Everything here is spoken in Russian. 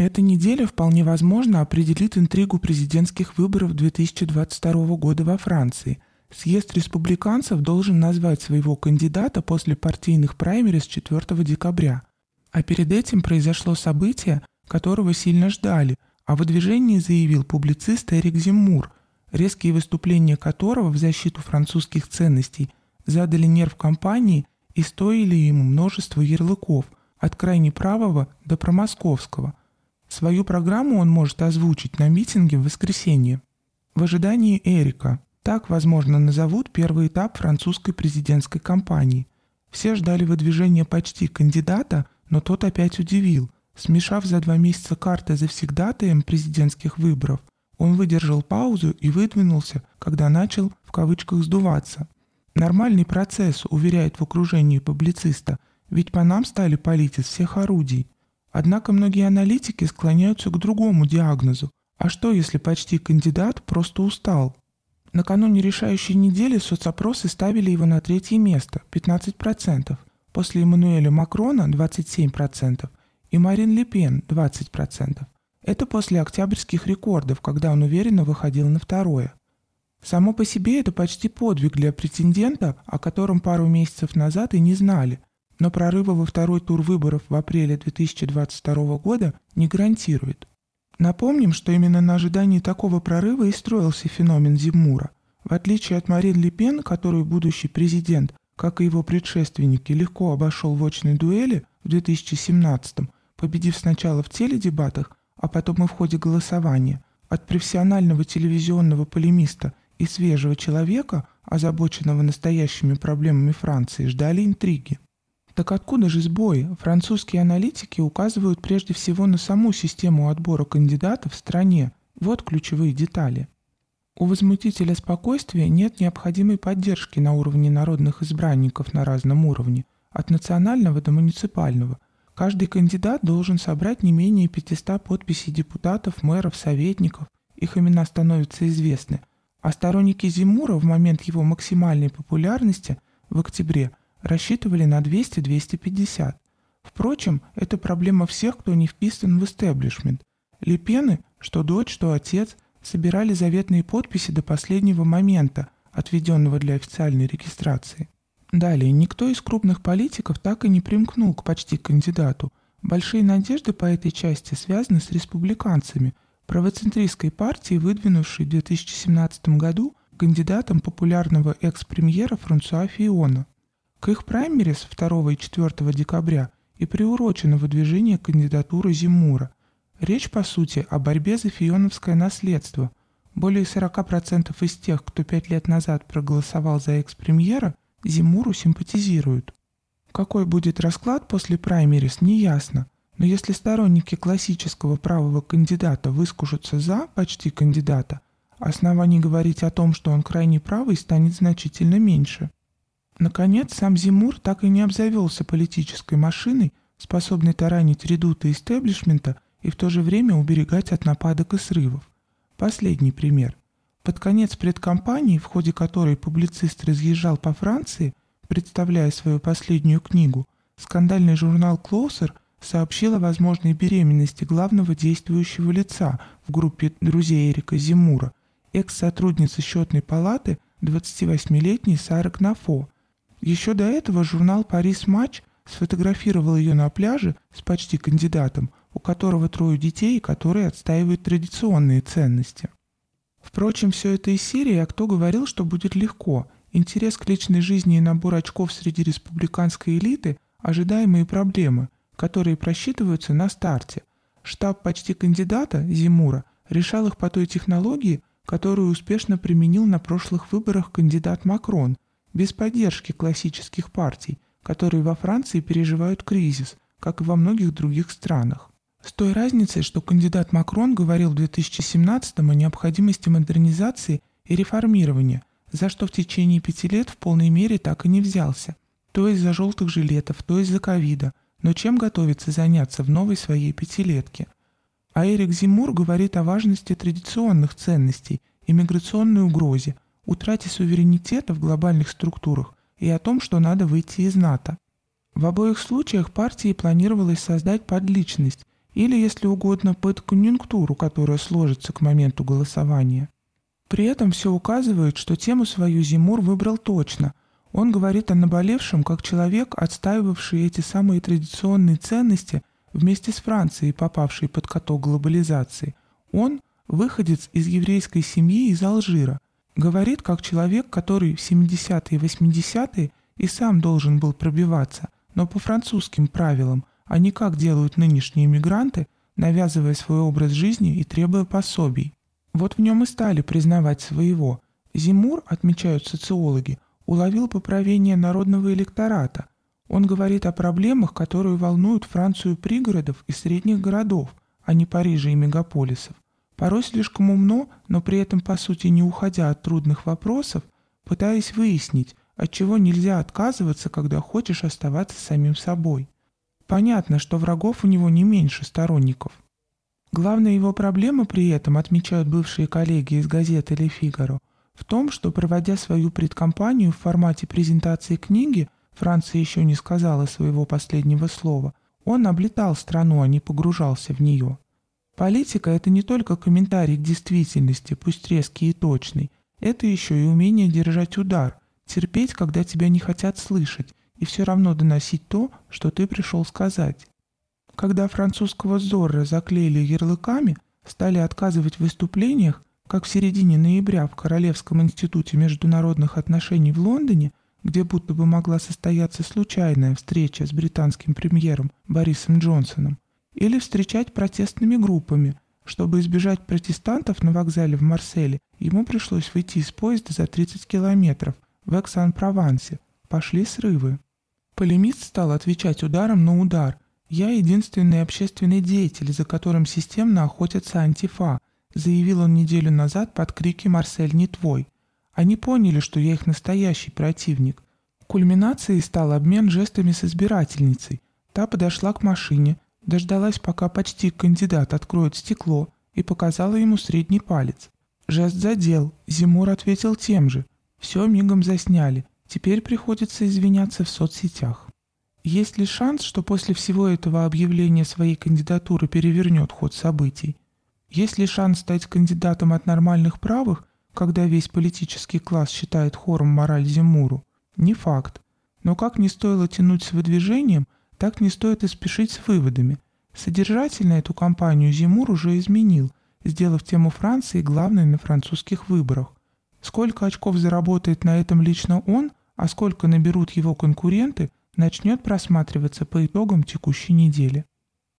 Эта неделя вполне возможно определит интригу президентских выборов 2022 года во Франции. Съезд республиканцев должен назвать своего кандидата после партийных праймерис 4 декабря. А перед этим произошло событие, которого сильно ждали. О выдвижении заявил публицист Эрик Зиммур, резкие выступления которого в защиту французских ценностей задали нерв компании и стоили ему множество ярлыков, от крайне правого до промосковского – Свою программу он может озвучить на митинге в воскресенье. В ожидании Эрика. Так, возможно, назовут первый этап французской президентской кампании. Все ждали выдвижения почти кандидата, но тот опять удивил. Смешав за два месяца карты завсегдатаем президентских выборов, он выдержал паузу и выдвинулся, когда начал в кавычках сдуваться. Нормальный процесс, уверяет в окружении публициста, ведь по нам стали палить из всех орудий – Однако многие аналитики склоняются к другому диагнозу. А что, если почти кандидат просто устал? Накануне решающей недели соцопросы ставили его на третье место – 15%, после Эммануэля Макрона – 27% и Марин Ле Пен – 20%. Это после октябрьских рекордов, когда он уверенно выходил на второе. Само по себе это почти подвиг для претендента, о котором пару месяцев назад и не знали – но прорыва во второй тур выборов в апреле 2022 года не гарантирует. Напомним, что именно на ожидании такого прорыва и строился феномен Зиммура. В отличие от Марин Ле Пен, которую будущий президент, как и его предшественники, легко обошел в очной дуэли в 2017 победив сначала в теледебатах, а потом и в ходе голосования, от профессионального телевизионного полемиста и свежего человека, озабоченного настоящими проблемами Франции, ждали интриги. Так откуда же сбой? Французские аналитики указывают прежде всего на саму систему отбора кандидатов в стране. Вот ключевые детали. У возмутителя спокойствия нет необходимой поддержки на уровне народных избранников на разном уровне, от национального до муниципального. Каждый кандидат должен собрать не менее 500 подписей депутатов, мэров, советников, их имена становятся известны. А сторонники Зимура в момент его максимальной популярности в октябре – рассчитывали на 200-250. Впрочем, это проблема всех, кто не вписан в истеблишмент. Лепены, что дочь, что отец, собирали заветные подписи до последнего момента, отведенного для официальной регистрации. Далее, никто из крупных политиков так и не примкнул к почти кандидату. Большие надежды по этой части связаны с республиканцами, правоцентристской партией, выдвинувшей в 2017 году кандидатом популярного экс-премьера Франсуа Фиона. К их праймерис 2 и 4 декабря и приурочено выдвижение кандидатуры Зимура. Речь, по сути, о борьбе за фионовское наследство. Более 40% из тех, кто пять лет назад проголосовал за экс-премьера, Зимуру симпатизируют. Какой будет расклад после праймерис, неясно. Но если сторонники классического правого кандидата выскажутся за почти кандидата, оснований говорить о том, что он крайне правый, станет значительно меньше. Наконец, сам Зимур так и не обзавелся политической машиной, способной таранить редуты истеблишмента и в то же время уберегать от нападок и срывов. Последний пример. Под конец предкампании, в ходе которой публицист разъезжал по Франции, представляя свою последнюю книгу, скандальный журнал «Клоусер» сообщил о возможной беременности главного действующего лица в группе друзей Эрика Зимура, экс-сотрудницы счетной палаты 28-летней Сары Кнафо – еще до этого журнал «Парис Матч» сфотографировал ее на пляже с почти кандидатом, у которого трое детей и который отстаивает традиционные ценности. Впрочем, все это из серии «А кто говорил, что будет легко?» Интерес к личной жизни и набор очков среди республиканской элиты – ожидаемые проблемы, которые просчитываются на старте. Штаб почти кандидата, Зимура, решал их по той технологии, которую успешно применил на прошлых выборах кандидат Макрон – без поддержки классических партий, которые во Франции переживают кризис, как и во многих других странах. С той разницей, что кандидат Макрон говорил в 2017 о необходимости модернизации и реформирования, за что в течение пяти лет в полной мере так и не взялся. То из-за желтых жилетов, то из-за ковида, но чем готовится заняться в новой своей пятилетке. А Эрик Зимур говорит о важности традиционных ценностей и миграционной угрозе – утрате суверенитета в глобальных структурах и о том, что надо выйти из НАТО. В обоих случаях партии планировалось создать подличность, или, если угодно, под конъюнктуру, которая сложится к моменту голосования. При этом все указывает, что тему свою Зимур выбрал точно. Он говорит о наболевшем как человек, отстаивавший эти самые традиционные ценности вместе с Францией, попавшей под каток глобализации. Он – выходец из еврейской семьи из Алжира. Говорит как человек, который в 70-е и 80-е и сам должен был пробиваться, но по французским правилам, а не как делают нынешние мигранты, навязывая свой образ жизни и требуя пособий. Вот в нем и стали признавать своего. Зимур, отмечают социологи, уловил поправение народного электората. Он говорит о проблемах, которые волнуют Францию пригородов и средних городов, а не Парижа и мегаполисов. Порой слишком умно, но при этом по сути не уходя от трудных вопросов, пытаясь выяснить, от чего нельзя отказываться, когда хочешь оставаться самим собой. Понятно, что врагов у него не меньше сторонников. Главная его проблема при этом, отмечают бывшие коллеги из газеты «Ле Фигаро», в том, что, проводя свою предкампанию в формате презентации книги, Франция еще не сказала своего последнего слова, он облетал страну, а не погружался в нее. Политика – это не только комментарий к действительности, пусть резкий и точный, это еще и умение держать удар, терпеть, когда тебя не хотят слышать, и все равно доносить то, что ты пришел сказать. Когда французского Зорро заклеили ярлыками, стали отказывать в выступлениях, как в середине ноября в Королевском институте международных отношений в Лондоне, где будто бы могла состояться случайная встреча с британским премьером Борисом Джонсоном, или встречать протестными группами. Чтобы избежать протестантов на вокзале в Марселе, ему пришлось выйти из поезда за 30 километров в Эксан-Провансе. Пошли срывы. Полемист стал отвечать ударом на удар. «Я единственный общественный деятель, за которым системно охотятся антифа», заявил он неделю назад под крики «Марсель не твой». Они поняли, что я их настоящий противник. Кульминацией стал обмен жестами с избирательницей. Та подошла к машине, дождалась, пока почти кандидат откроет стекло, и показала ему средний палец. Жест задел, Зимур ответил тем же. Все мигом засняли. Теперь приходится извиняться в соцсетях. Есть ли шанс, что после всего этого объявление своей кандидатуры перевернет ход событий? Есть ли шанс стать кандидатом от нормальных правых, когда весь политический класс считает хором мораль Зимуру? Не факт. Но как не стоило тянуть с выдвижением, так не стоит и спешить с выводами. Содержательно эту кампанию Зимур уже изменил, сделав тему Франции главной на французских выборах. Сколько очков заработает на этом лично он, а сколько наберут его конкуренты, начнет просматриваться по итогам текущей недели.